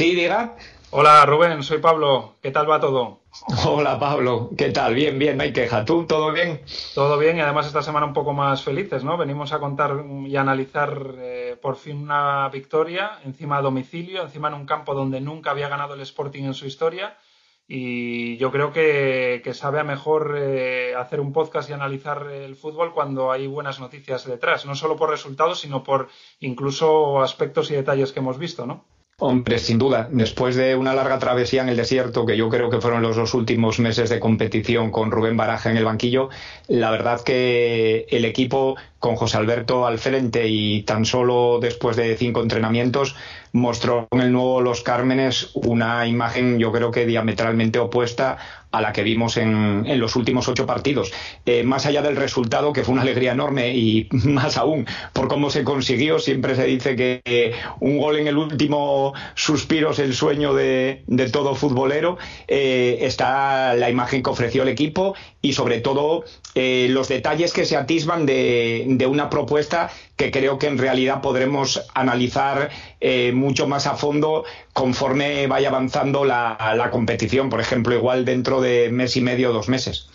Sí, diga. Hola Rubén, soy Pablo. ¿Qué tal va todo? Hola Pablo, ¿qué tal? Bien, bien, no hay queja. ¿Tú todo bien? Todo bien y además esta semana un poco más felices, ¿no? Venimos a contar y analizar eh, por fin una victoria encima a domicilio, encima en un campo donde nunca había ganado el Sporting en su historia y yo creo que, sabe a mejor eh, hacer un podcast y analizar el fútbol cuando hay buenas noticias detrás, no solo por resultados, sino por incluso aspectos y detalles que hemos visto, ¿no? Hombre, sin duda, después de una larga travesía en el desierto, que yo creo que fueron los dos últimos meses de competición con Rubén Baraja en el banquillo, la verdad que el equipo con José Alberto al frente y tan solo después de cinco entrenamientos mostró en el nuevo Los Cármenes una imagen yo creo que diametralmente opuesta a la que vimos en, en los últimos ocho partidos. Eh, más allá del resultado, que fue una alegría enorme y más aún por cómo se consiguió, siempre se dice que un gol en el último suspiro es el sueño de, de todo futbolero, eh, está la imagen que ofreció el equipo y sobre todo eh, los detalles que se atisban de, una propuesta que creo que en realidad podremos analizar eh, mucho más a fondo conforme vaya avanzando la, la, competición, por ejemplo, igual dentro de mes y medio o dos meses.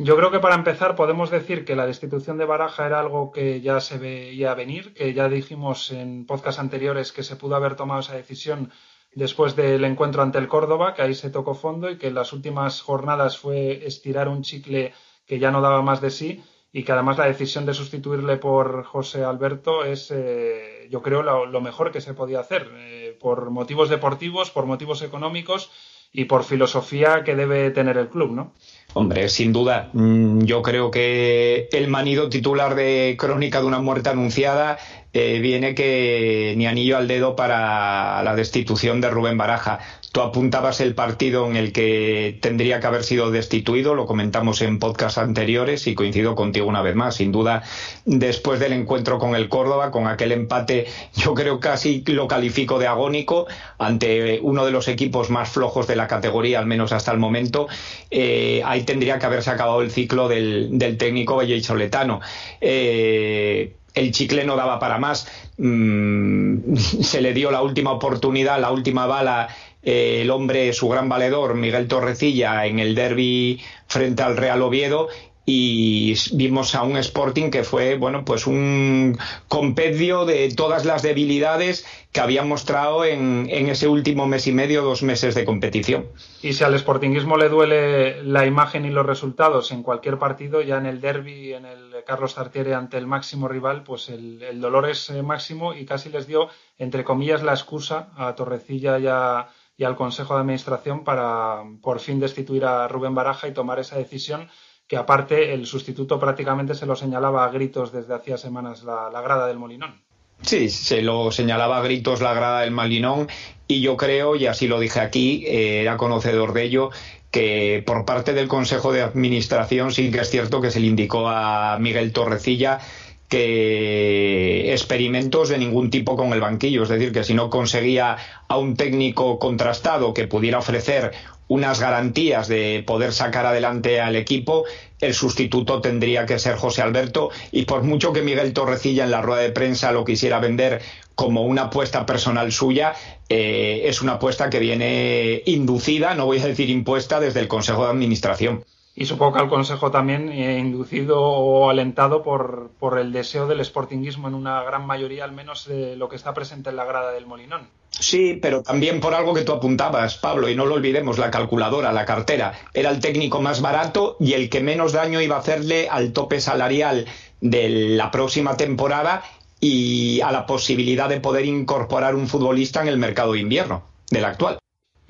Yo creo que para empezar podemos decir que la destitución de Baraja era algo que ya se veía venir, que ya dijimos en podcast anteriores que se pudo haber tomado esa decisión después del encuentro ante el Córdoba, que ahí se tocó fondo y que en las últimas jornadas fue estirar un chicle que ya no daba más de sí y que además la decisión de sustituirle por José Alberto es, eh, yo creo, lo, mejor que se podía hacer, eh, por motivos deportivos, por motivos económicos y por filosofía que debe tener el club, ¿no? Hombre, sin duda. Mm, yo creo que el manido titular de Crónica de una muerte anunciada eh, viene que ni anillo al dedo para la destitución de Rubén Baraja. Tú apuntabas el partido en el que tendría que haber sido destituido, lo comentamos en podcast anteriores y coincido contigo una vez más. Sin duda, después del encuentro con el Córdoba, con aquel empate, yo creo casi lo califico de agónico ante uno de los equipos más flojos de la categoría, al menos hasta el momento. Eh, ahí tendría que haberse acabado el ciclo del, del técnico valleisoletano. Eh, el chicle no daba para más. Mm, se le dio la última oportunidad, la última bala eh, el hombre, su gran valedor, Miguel Torrecilla, en el derby frente al Real Oviedo y vimos a un Sporting que fue, bueno, pues un compendio de todas las debilidades que había mostrado en, en, ese último mes y medio, dos meses de competición. Y si al Sportingismo le duele la imagen y los resultados en cualquier partido, ya en el derby, en el Carlos Tartiere ante el máximo rival, pues el, dolor es eh, máximo y casi les dio, entre comillas, la excusa a Torrecilla y a y al Consejo de Administración para por fin destituir a Rubén Baraja y tomar esa decisión que aparte el sustituto prácticamente se lo señalaba a gritos desde hacía semanas la, la grada del Molinón. Sí, se lo señalaba a gritos la grada del Molinón y yo creo, y así lo dije aquí, eh, era conocedor de ello, que por parte del Consejo de Administración sí que es cierto que se le indicó a Miguel Torrecilla que experimentos de ningún tipo con el banquillo, es decir, que si no conseguía a un técnico contrastado que pudiera ofrecer unas garantías de poder sacar adelante al equipo, el sustituto tendría que ser José Alberto. Y por mucho que Miguel Torrecilla en la rueda de prensa lo quisiera vender como una apuesta personal suya, eh, es una apuesta que viene inducida, no voy a decir impuesta, desde el Consejo de Administración y supongo que al Consejo también eh, inducido o alentado por, por, el deseo del sportinguismo en una gran mayoría, al menos de lo que está presente en la grada del Molinón. Sí, pero también por algo que tú apuntabas, Pablo, y no lo olvidemos, la calculadora, la cartera. Era el técnico más barato y el que menos daño iba a hacerle al tope salarial de la próxima temporada y a la posibilidad de poder incorporar un futbolista en el mercado de invierno del actual.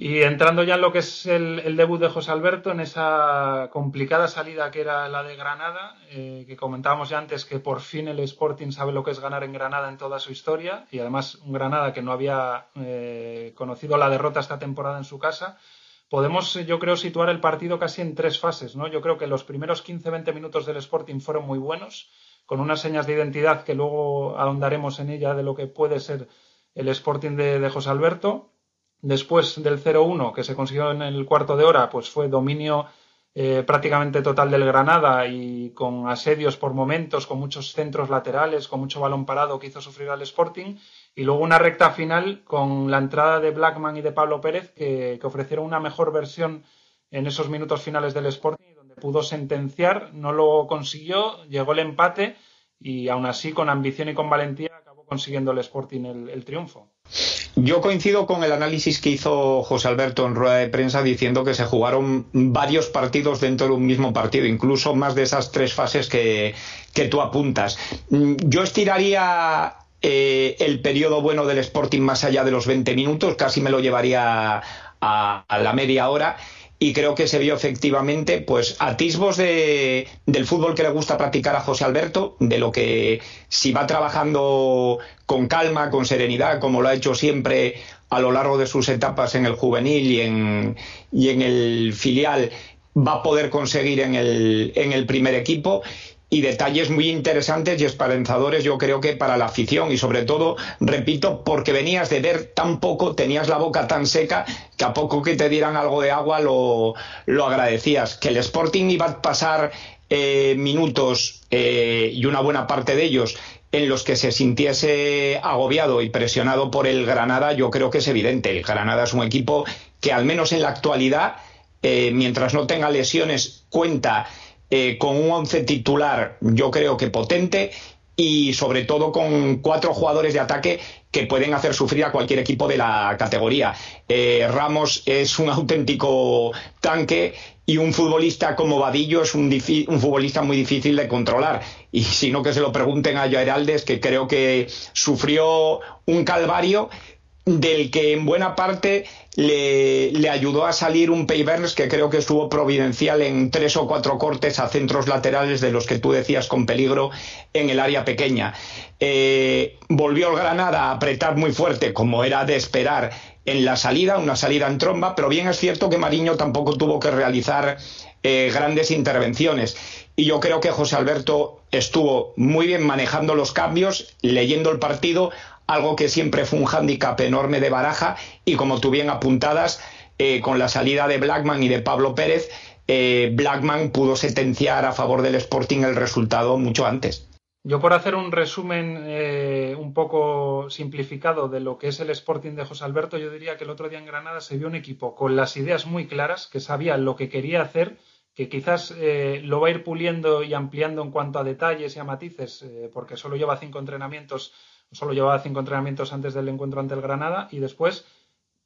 Y entrando ya en lo que es el, debut de José Alberto, en esa complicada salida que era la de Granada, eh, que comentábamos ya antes que por fin el Sporting sabe lo que es ganar en Granada en toda su historia, y además un Granada que no había eh, conocido la derrota esta temporada en su casa, podemos yo creo situar el partido casi en tres fases. ¿no? Yo creo que los primeros 15-20 minutos del Sporting fueron muy buenos, con unas señas de identidad que luego ahondaremos en ella de lo que puede ser el Sporting de, José Alberto Después del 0-1 que se consiguió en el cuarto de hora, pues fue dominio eh, prácticamente total del Granada y con asedios por momentos, con muchos centros laterales, con mucho balón parado que hizo sufrir al Sporting. Y luego una recta final con la entrada de Blackman y de Pablo Pérez que, ofrecieron una mejor versión en esos minutos finales del Sporting, pudo sentenciar, no lo consiguió, llegó el empate y aún así con ambición y con valentía acabó consiguiendo el Sporting el triunfo. Yo coincido con el análisis que hizo José Alberto en rueda de prensa diciendo que se jugaron varios partidos dentro de un mismo partido, incluso más de esas tres fases que, tú apuntas. Mm, yo estiraría eh, el periodo bueno del Sporting más allá de los 20 minutos, casi me lo llevaría a la media hora y creo que se vio efectivamente pues atisbos de, del fútbol que le gusta practicar a José Alberto, de lo que si va trabajando con calma, con serenidad, como lo ha hecho siempre a lo largo de sus etapas en el juvenil y en, y en el filial, va a poder conseguir en el, en el primer equipo y detalles muy interesantes y esperanzadores yo creo que para la afición y sobre todo, repito, porque venías de ver tan poco, tenías la boca tan seca que a poco que te dieran algo de agua lo, lo agradecías. Que el Sporting iba a pasar eh, minutos eh, y una buena parte de ellos en los que se sintiese agobiado y presionado por el Granada, yo creo que es evidente. El Granada es un equipo que al menos en la actualidad, eh, mientras no tenga lesiones, cuenta eh, con un once titular yo creo que potente y sobre todo con cuatro jugadores de ataque que pueden hacer sufrir a cualquier equipo de la categoría. Eh, Ramos es un auténtico tanque y un futbolista como Vadillo es un, un, futbolista muy difícil de controlar. Y si no que se lo pregunten a Heraldes, que creo que sufrió un calvario del que en buena parte le, ayudó a salir un Payverns que creo que estuvo providencial en tres o cuatro cortes a centros laterales de los que tú decías con peligro en el área pequeña. Eh, volvió el Granada a apretar muy fuerte, como era de esperar, en la salida, una salida en tromba, pero bien es cierto que Mariño tampoco tuvo que realizar eh, grandes intervenciones. Y yo creo que José Alberto estuvo muy bien manejando los cambios, leyendo el partido, algo que siempre fue un hándicap enorme de Baraja y como tú bien apuntadas, eh, con la salida de Blackman y de Pablo Pérez, eh, Blackman pudo sentenciar a favor del Sporting el resultado mucho antes. Yo por hacer un resumen eh, un poco simplificado de lo que es el Sporting de José Alberto, yo diría que el otro día en Granada se vio un equipo con las ideas muy claras, que sabía lo que quería hacer, que quizás lo va a ir puliendo y ampliando en cuanto a detalles y a matices, porque solo lleva cinco entrenamientos Solo llevaba cinco entrenamientos antes del encuentro ante el Granada y después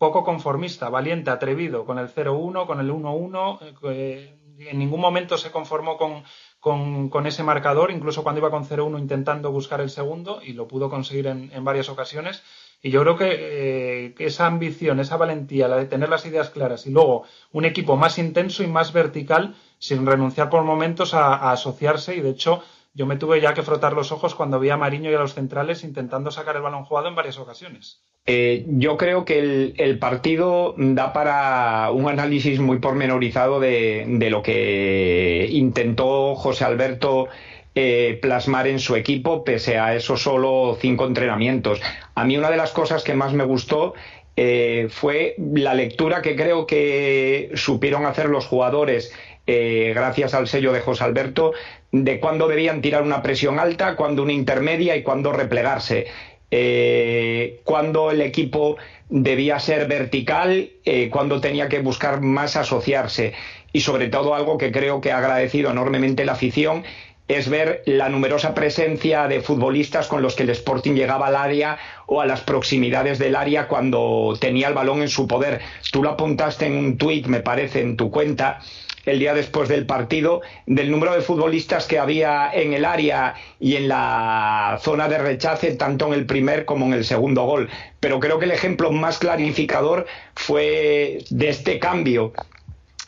poco conformista, valiente, atrevido, con el 0-1, con el 1-1. Eh, en ningún momento se conformó con, ese marcador, incluso cuando iba con 0-1 intentando buscar el segundo y lo pudo conseguir en, varias ocasiones. Y yo creo eh, que, esa ambición, esa valentía, la de tener las ideas claras y luego un equipo más intenso y más vertical, sin renunciar por momentos a asociarse y de hecho yo me tuve ya que frotar los ojos cuando vi a Mariño y a los centrales intentando sacar el balón jugado en varias ocasiones. Eh, yo creo que el, partido da para un análisis muy pormenorizado de, lo que intentó José Alberto eh, plasmar en su equipo, pese a esos solo cinco entrenamientos. A mí una de las cosas que más me gustó eh, fue la lectura que creo que supieron hacer los jugadores gracias al sello de José Alberto, de cuándo debían tirar una presión alta, cuándo una intermedia y cuándo replegarse. Eh, cuándo el equipo debía ser vertical, eh, cuándo tenía que buscar más asociarse. Y sobre todo algo que creo que ha agradecido enormemente la afición es ver la numerosa presencia de futbolistas con los que el Sporting llegaba al área o a las proximidades del área cuando tenía el balón en su poder. Tú lo apuntaste en un tuit, me parece, en tu cuenta, el día después del partido, del número de futbolistas que había en el área y en la zona de rechace, tanto en el primer como en el segundo gol. Pero creo que el ejemplo más clarificador fue de este cambio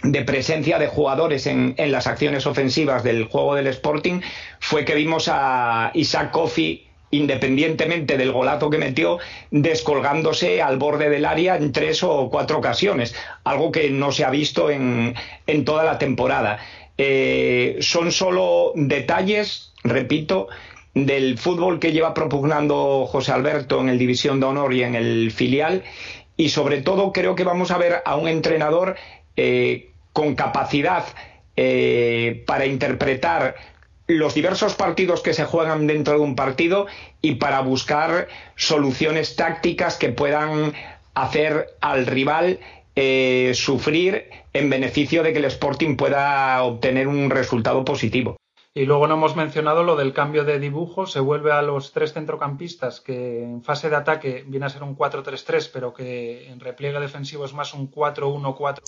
de presencia de jugadores en, las acciones ofensivas del juego del Sporting fue que vimos a Isaac Kofi independientemente del golazo que metió, descolgándose al borde del área en tres o cuatro ocasiones, algo que no se ha visto en, en toda la temporada. Eh, son solo detalles, repito, del fútbol que lleva propugnando José Alberto en el División de Honor y en el filial, y sobre todo creo que vamos a ver a un entrenador eh, con capacidad eh, para interpretar los diversos partidos que se juegan dentro de un partido y para buscar soluciones tácticas que puedan hacer al rival eh, sufrir en beneficio de que el Sporting pueda obtener un resultado positivo. Y luego no hemos mencionado lo del cambio de dibujo. Se vuelve a los tres centrocampistas que en fase de ataque viene a ser un 4-3-3, pero que en repliegue defensivo es más un 4-1-4.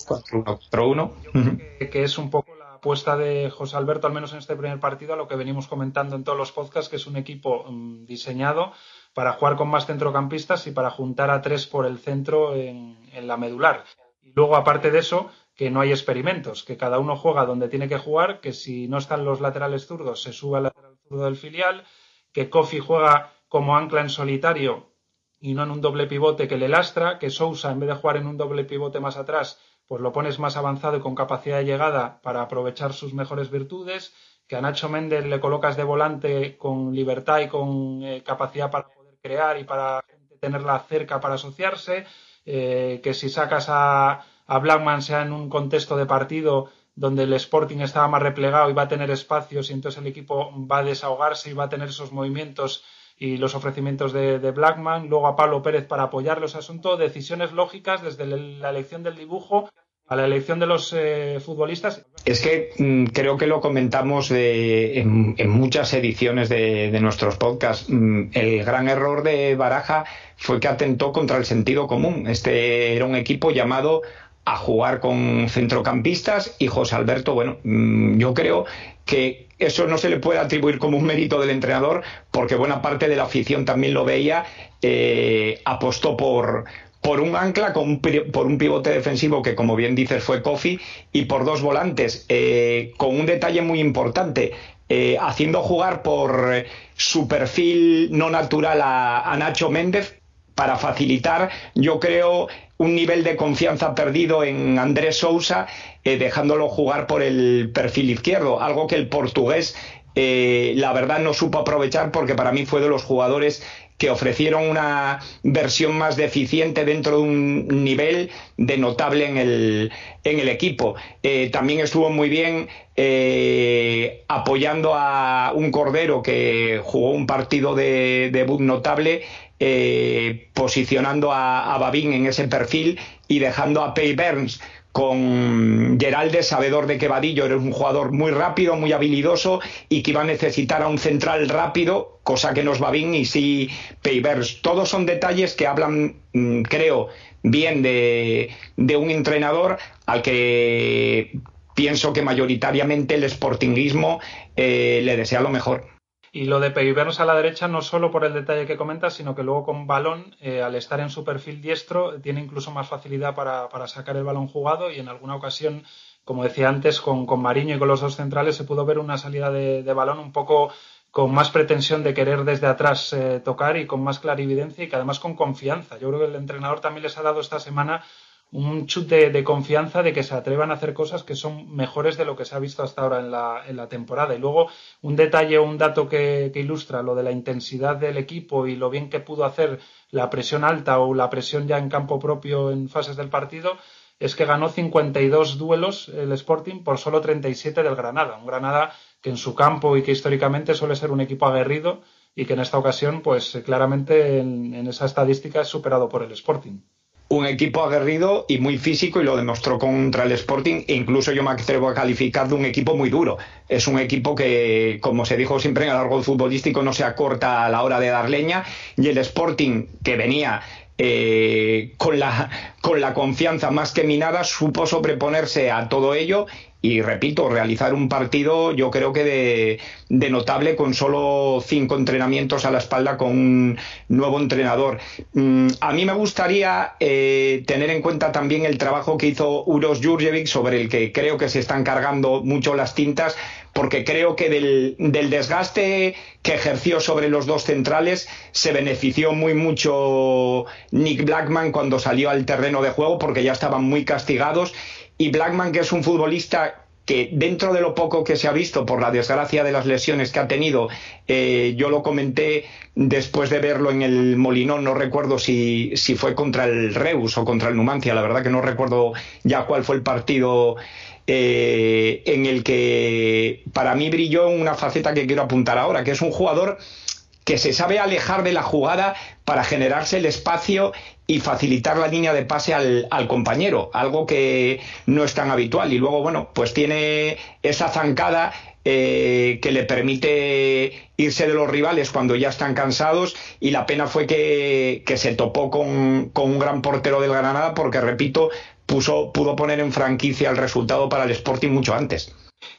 4-1. Que, que es un poco apuesta de José Alberto, al menos en este primer partido, a lo que venimos comentando en todos los podcasts, que es un equipo mm, diseñado para jugar con más centrocampistas y para juntar a tres por el centro en, la medular. Y luego, aparte de eso, que no hay experimentos, que cada uno juega donde tiene que jugar, que si no están los laterales zurdos se sube al lateral zurdo del filial, que Kofi juega como ancla en solitario y no en un doble pivote que le lastra, que Sousa en vez de jugar en un doble pivote más atrás, pues lo pones más avanzado y con capacidad de llegada para aprovechar sus mejores virtudes, que a Nacho Méndez le colocas de volante con libertad y con eh, capacidad para poder crear y para tenerla cerca para asociarse, eh, que si sacas a, a Blackman sea en un contexto de partido donde el Sporting estaba más replegado y va a tener espacios y entonces el equipo va a desahogarse y va a tener esos movimientos y los ofrecimientos de, Blackman, luego a Pablo Pérez para apoyarlos, asunto, decisiones lógicas desde la elección del dibujo a la elección de los eh, futbolistas. Es que mm, creo que lo comentamos en, muchas ediciones de, de nuestros podcasts. Mm, el gran error de Baraja fue que atentó contra el sentido común. Este era un equipo llamado a jugar con centrocampistas y José Alberto, bueno, mm, yo creo que eso no se le puede atribuir como un mérito del entrenador porque buena parte de la afición también lo veía, eh, apostó por, por un ancla, con, por un pivote defensivo que, como bien dices, fue Kofi, y por dos volantes, eh, con un detalle muy importante, eh, haciendo jugar por su perfil no natural a, a Nacho Méndez para facilitar, yo creo, un nivel de confianza perdido en Andrés Sousa, eh, dejándolo jugar por el perfil izquierdo, algo que el portugués, eh, la verdad, no supo aprovechar porque para mí fue de los jugadores que ofrecieron una versión más deficiente dentro de un nivel de notable en el, en el equipo. Eh, también estuvo muy bien apoyando a un Cordero que jugó un partido de debut notable eh, posicionando a, Babín en ese perfil y dejando a Pay Burns con Geralde, sabedor de que Vadillo era un jugador muy rápido, muy habilidoso y que iba a necesitar a un central rápido, cosa que nos va bien y sí Burns. Todos son detalles que hablan, mm, creo, bien de, un entrenador al que pienso que mayoritariamente el sportingismo eh, le desea lo mejor. Y lo de vernos a la derecha no solo por el detalle que comentas, sino que luego con balón, eh, al estar en su perfil diestro, tiene incluso más facilidad para, sacar el balón jugado y en alguna ocasión, como decía antes, con, con Mariño y con los dos centrales se pudo ver una salida de, balón un poco con más pretensión de querer desde atrás eh, tocar y con más clarividencia y que además con confianza. Yo creo que el entrenador también les ha dado esta semana un chute de confianza de que se atrevan a hacer cosas que son mejores de lo que se ha visto hasta ahora en la, en la temporada. Y luego un detalle un dato que, ilustra lo de la intensidad del equipo y lo bien que pudo hacer la presión alta o la presión ya en campo propio en fases del partido es que ganó 52 duelos el Sporting por solo 37 del Granada. Un Granada que en su campo y que históricamente suele ser un equipo aguerrido y que en esta ocasión, pues claramente en, en esa estadística es superado por el Sporting un equipo aguerrido y muy físico y lo demostró contra el Sporting e incluso yo me atrevo a calificar de un equipo muy duro. Es un equipo que, como se dijo siempre en el árbol futbolístico, no se acorta a la hora de dar leña y el Sporting que venía eh, con, la, con la confianza más que minada supo sobreponerse a todo ello y repito, realizar un partido yo creo que de, notable con solo cinco entrenamientos a la espalda con un nuevo entrenador. Mm, a mí me gustaría eh, tener en cuenta también el trabajo que hizo Uros Jurjevic, sobre el que creo que se están cargando mucho las tintas, porque creo que del, del, desgaste que ejerció sobre los dos centrales se benefició muy mucho Nick Blackman cuando salió al terreno de juego, porque ya estaban muy castigados y Blackman, que es un futbolista que dentro de lo poco que se ha visto por la desgracia de las lesiones que ha tenido, eh, yo lo comenté después de verlo en el Molinón, no recuerdo si, si fue contra el Reus o contra el Numancia, la verdad que no recuerdo ya cuál fue el partido eh, en el que para mí brilló una faceta que quiero apuntar ahora, que es un jugador que se sabe alejar de la jugada para generarse el espacio y facilitar la línea de pase al, compañero, algo que no es tan habitual. Y luego, bueno, pues tiene esa zancada eh, que le permite irse de los rivales cuando ya están cansados y la pena fue que, se topó con, un gran portero del Granada porque, repito, puso, pudo poner en franquicia el resultado para el Sporting mucho antes.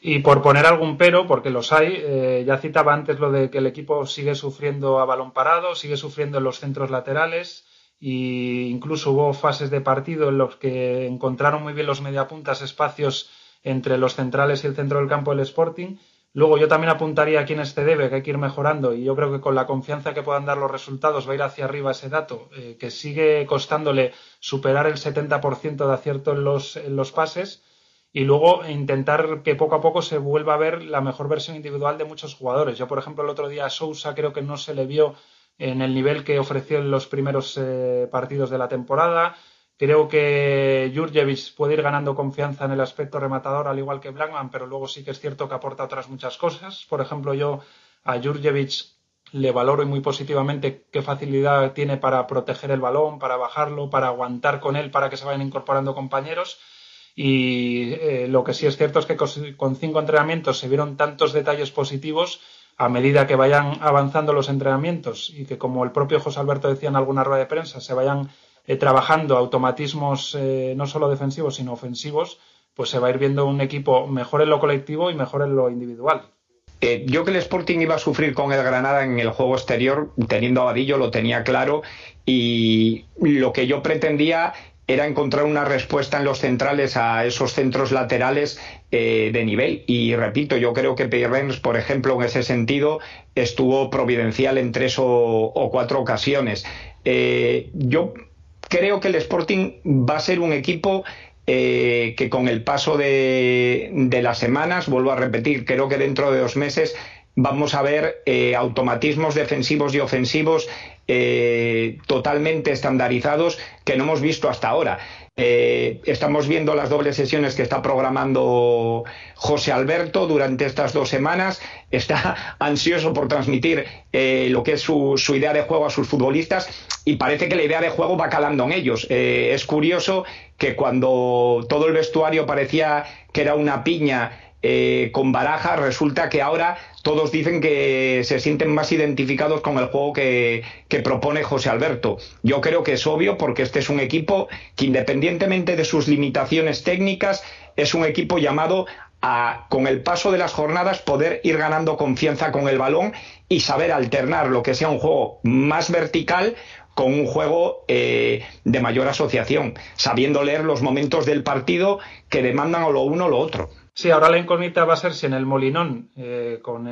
Y por poner algún pero, porque los hay, eh, ya citaba antes lo de que el equipo sigue sufriendo a balón parado, sigue sufriendo en los centros laterales e incluso hubo fases de partido en los que encontraron muy bien los mediapuntas espacios entre los centrales y el centro del campo del Sporting. Luego yo también apuntaría a quién este debe, que hay que ir mejorando y yo creo que con la confianza que puedan dar los resultados va a ir hacia arriba ese dato, eh, que sigue costándole superar el 70% de acierto en los, en los pases y luego intentar que poco a poco se vuelva a ver la mejor versión individual de muchos jugadores. Yo, por ejemplo, el otro día a Sousa creo que no se le vio en el nivel que ofreció en los primeros eh, partidos de la temporada. Creo que Jurjevic puede ir ganando confianza en el aspecto rematador, al igual que Blackman, pero luego sí que es cierto que aporta otras muchas cosas. Por ejemplo, yo a Jurjevic le valoro muy positivamente qué facilidad tiene para proteger el balón, para bajarlo, para aguantar con él, para que se vayan incorporando compañeros y eh, lo que sí es cierto es que con cinco entrenamientos se vieron tantos detalles positivos a medida que vayan avanzando los entrenamientos y que, como el propio José Alberto decía en alguna rueda de prensa, se vayan eh, trabajando automatismos eh, no solo defensivos, sino ofensivos, pues se va a ir viendo un equipo mejor en lo colectivo y mejor en lo individual. yo que el Sporting iba a sufrir con el Granada en el juego exterior, teniendo a Vadillo, lo tenía claro, y lo que yo pretendía era encontrar una respuesta en los centrales a esos centros laterales eh, de nivel. Y repito, yo creo que Peirens, por ejemplo, en ese sentido, estuvo providencial en tres o, cuatro ocasiones. Eh, yo creo que el Sporting va a ser un equipo eh, que con el paso de, de, las semanas, vuelvo a repetir, creo que dentro de dos meses vamos a ver automatismos defensivos y ofensivos eh, totalmente estandarizados que no hemos visto hasta ahora. Eh, estamos viendo las dobles sesiones que está programando José Alberto durante estas dos semanas. Está ansioso por transmitir eh, lo que es su, idea de juego a sus futbolistas y parece que la idea de juego va calando en ellos. es curioso que cuando todo el vestuario parecía que era una piña eh, con Baraja, resulta que ahora todos dicen que se sienten más identificados con el juego que, propone José Alberto. Yo creo que es obvio porque este es un equipo que independientemente de sus limitaciones técnicas, es un equipo llamado a, con el paso de las jornadas, poder ir ganando confianza con el balón y saber alternar lo que sea un juego más vertical con un juego eh, de mayor asociación, sabiendo leer los momentos del partido que demandan o lo uno o lo otro. Sí, ahora la incógnita va a ser si en el Molinón, eh, con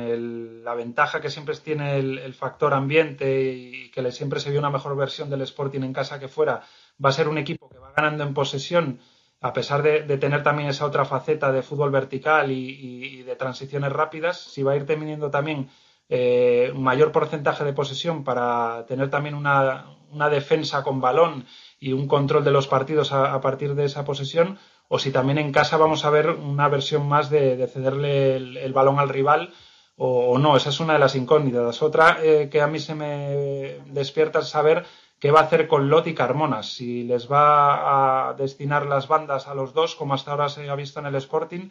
la ventaja que siempre tiene el, factor ambiente y que siempre se vio una mejor versión del Sporting en casa que fuera, va a ser un equipo que va ganando en posesión, a pesar de, tener también esa otra faceta de fútbol vertical y, de transiciones rápidas, si va a ir teniendo también eh, un mayor porcentaje de posesión para tener también una, defensa con balón y un control de los partidos a partir de esa posesión, o si también en casa vamos a ver una versión más de, cederle el, balón al rival o, no. Esa es una de las incógnitas. Otra eh, que a mí se me despierta es saber qué va a hacer con Lot y Carmona. Si les va a destinar las bandas a los dos, como hasta ahora se ha visto en el Sporting,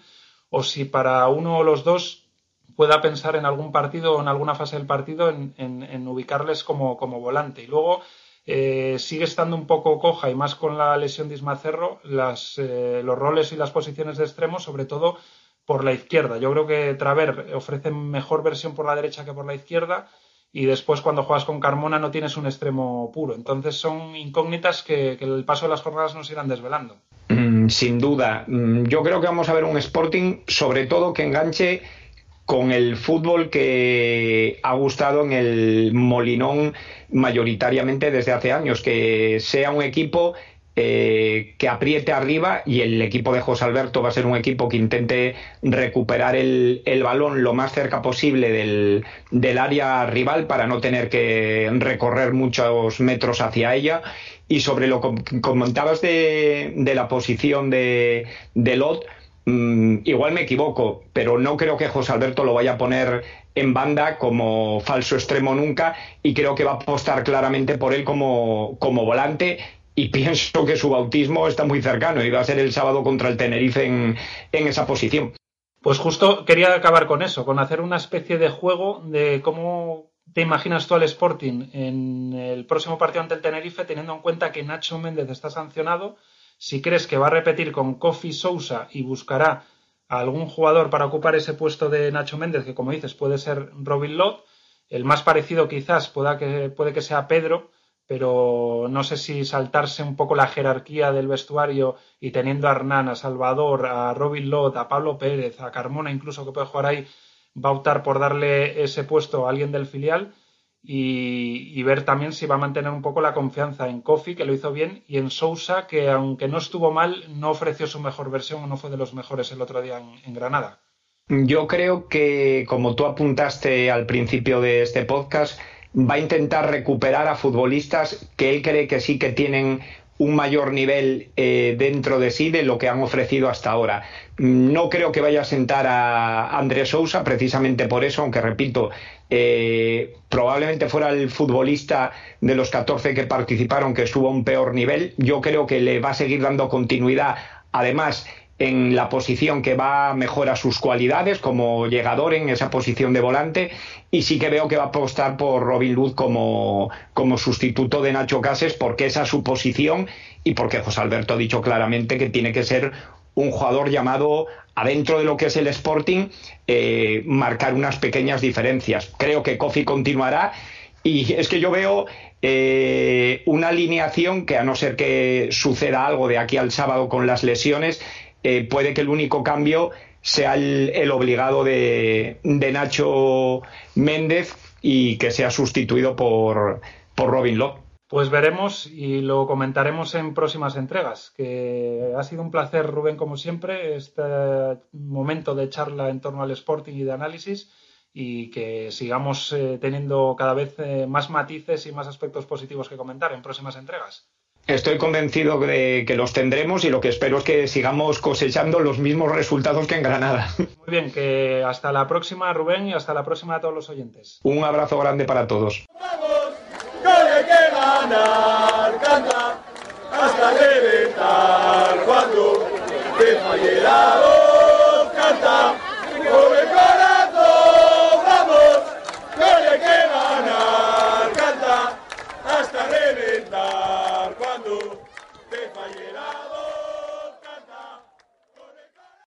o si para uno o los dos pueda pensar en algún partido o en alguna fase del partido en, ubicarles como, como volante. Y luego eh, sigue estando un poco coja y más con la lesión de Ismacerro las, eh, los roles y las posiciones de extremo, sobre todo por la izquierda. Yo creo que Traver ofrece mejor versión por la derecha que por la izquierda y después cuando juegas con Carmona no tienes un extremo puro. Entonces son incógnitas que, el paso de las jornadas nos irán desvelando. Mm, sin duda. Mm, yo creo que vamos a ver un Sporting sobre todo que enganche con el fútbol que ha gustado en el Molinón mayoritariamente desde hace años, que sea un equipo eh, que apriete arriba y el equipo de José Alberto va a ser un equipo que intente recuperar el, balón lo más cerca posible del, del, área rival para no tener que recorrer muchos metros hacia ella. Y sobre lo que comentabas de, de la posición de, de Lot, Mm, igual me equivoco, pero no creo que José Alberto lo vaya a poner en banda como falso extremo nunca y creo que va a apostar claramente por él como, como volante y pienso que su bautismo está muy cercano y va a ser el sábado contra el Tenerife en, en esa posición. Pues justo quería acabar con eso, con hacer una especie de juego de cómo te imaginas tú al Sporting en el próximo partido ante el Tenerife, teniendo en cuenta que Nacho Méndez está sancionado. Si crees que va a repetir con Kofi Sousa y buscará a algún jugador para ocupar ese puesto de Nacho Méndez, que como dices puede ser Robin Lott, el más parecido quizás pueda que, puede que sea Pedro, pero no sé si saltarse un poco la jerarquía del vestuario y teniendo a Hernán, a Salvador, a Robin Lott, a Pablo Pérez, a Carmona incluso que puede jugar ahí, va a optar por darle ese puesto a alguien del filial y, ver también si va a mantener un poco la confianza en Kofi, que lo hizo bien, y en Sousa, que aunque no estuvo mal, no ofreció su mejor versión o no fue de los mejores el otro día en Granada. Yo creo que, como tú apuntaste al principio de este podcast, va a intentar recuperar a futbolistas que él cree que sí que tienen un mayor nivel eh, dentro de sí de lo que han ofrecido hasta ahora. No creo que vaya a sentar a Andrés Sousa, precisamente por eso, aunque repito, eh, probablemente fuera el futbolista de los 14 que participaron que estuvo a un peor nivel. Yo creo que le va a seguir dando continuidad. Además, en la posición que va mejor a sus cualidades como llegador en esa posición de volante y sí que veo que va a apostar por Robin Luz como, como sustituto de Nacho Cases porque esa es su posición y porque José Alberto ha dicho claramente que tiene que ser un jugador llamado adentro de lo que es el Sporting eh, marcar unas pequeñas diferencias. Creo que Kofi continuará y es que yo veo eh, una alineación que a no ser que suceda algo de aquí al sábado con las lesiones, eh, puede que el único cambio sea el, obligado de, Nacho Méndez y que sea sustituido por, Robin Love. Pues veremos y lo comentaremos en próximas entregas. Que ha sido un placer, Rubén, como siempre, este momento de charla en torno al Sporting y de análisis y que sigamos eh, teniendo cada vez eh, más matices y más aspectos positivos que comentar en próximas entregas. Estoy convencido de que los tendremos y lo que espero es que sigamos cosechando los mismos resultados que en Granada. Muy bien, que hasta la próxima, Rubén, y hasta la próxima a todos los oyentes. Un abrazo grande para todos. ¡Vamos! ¡Que hay que ganar! ¡Canta! Hasta cuando te